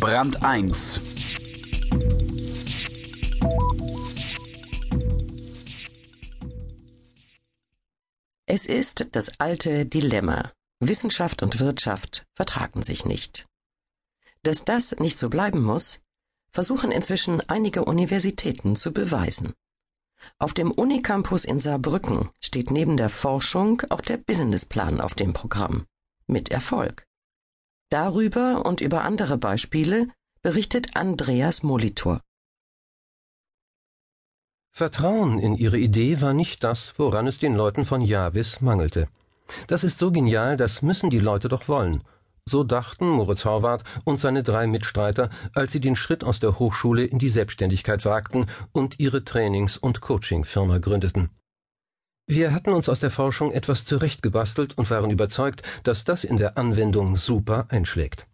Brand 1 Es ist das alte Dilemma. Wissenschaft und Wirtschaft vertragen sich nicht. Dass das nicht so bleiben muss, versuchen inzwischen einige Universitäten zu beweisen. Auf dem Unicampus in Saarbrücken steht neben der Forschung auch der Businessplan auf dem Programm. Mit Erfolg. Darüber und über andere Beispiele berichtet Andreas Molitor. Vertrauen in ihre Idee war nicht das, woran es den Leuten von Javis mangelte. Das ist so genial, das müssen die Leute doch wollen. So dachten Moritz Horvath und seine drei Mitstreiter, als sie den Schritt aus der Hochschule in die Selbstständigkeit wagten und ihre Trainings- und Coachingfirma gründeten. Wir hatten uns aus der Forschung etwas zurechtgebastelt und waren überzeugt, dass das in der Anwendung super einschlägt.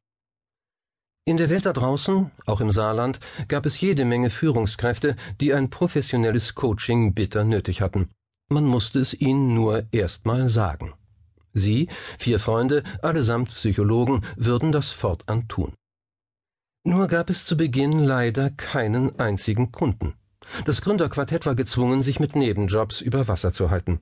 In der Welt da draußen, auch im Saarland, gab es jede Menge Führungskräfte, die ein professionelles Coaching bitter nötig hatten. Man musste es ihnen nur erst mal sagen. Sie, vier Freunde, allesamt Psychologen, würden das fortan tun. Nur gab es zu Beginn leider keinen einzigen Kunden. Das Gründerquartett war gezwungen, sich mit Nebenjobs über Wasser zu halten.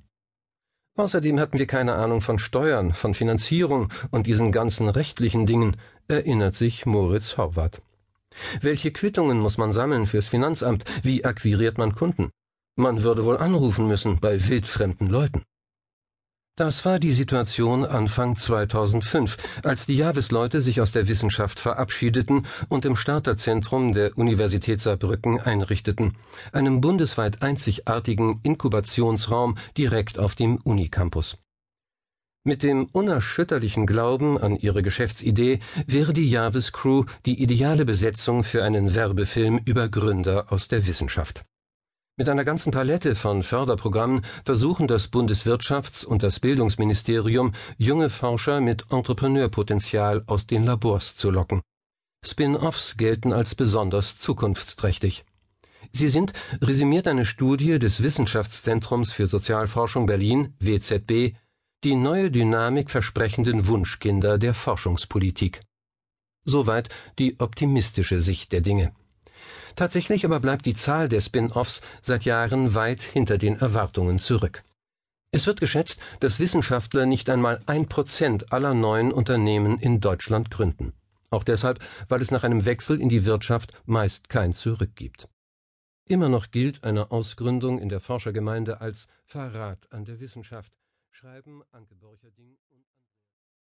Außerdem hatten wir keine Ahnung von Steuern, von Finanzierung und diesen ganzen rechtlichen Dingen, erinnert sich Moritz Horvath. Welche Quittungen muss man sammeln fürs Finanzamt? Wie akquiriert man Kunden? Man würde wohl anrufen müssen bei wildfremden Leuten. Das war die Situation Anfang 2005, als die Javis-Leute sich aus der Wissenschaft verabschiedeten und im Starterzentrum der Universität Saarbrücken einrichteten, einem bundesweit einzigartigen Inkubationsraum direkt auf dem Unicampus. Mit dem unerschütterlichen Glauben an ihre Geschäftsidee wäre die Javis Crew die ideale Besetzung für einen Werbefilm über Gründer aus der Wissenschaft. Mit einer ganzen Palette von Förderprogrammen versuchen das Bundeswirtschafts- und das Bildungsministerium, junge Forscher mit Entrepreneurpotenzial aus den Labors zu locken. Spin-offs gelten als besonders zukunftsträchtig. Sie sind, resümiert eine Studie des Wissenschaftszentrums für Sozialforschung Berlin, WZB, die neue Dynamik versprechenden Wunschkinder der Forschungspolitik. Soweit die optimistische Sicht der Dinge. Tatsächlich aber bleibt die Zahl der Spin-offs seit Jahren weit hinter den Erwartungen zurück. Es wird geschätzt, dass Wissenschaftler nicht einmal ein Prozent aller neuen Unternehmen in Deutschland gründen. Auch deshalb, weil es nach einem Wechsel in die Wirtschaft meist kein Zurück gibt. Immer noch gilt eine Ausgründung in der Forschergemeinde als Verrat an der Wissenschaft, schreiben Anke Borcherding und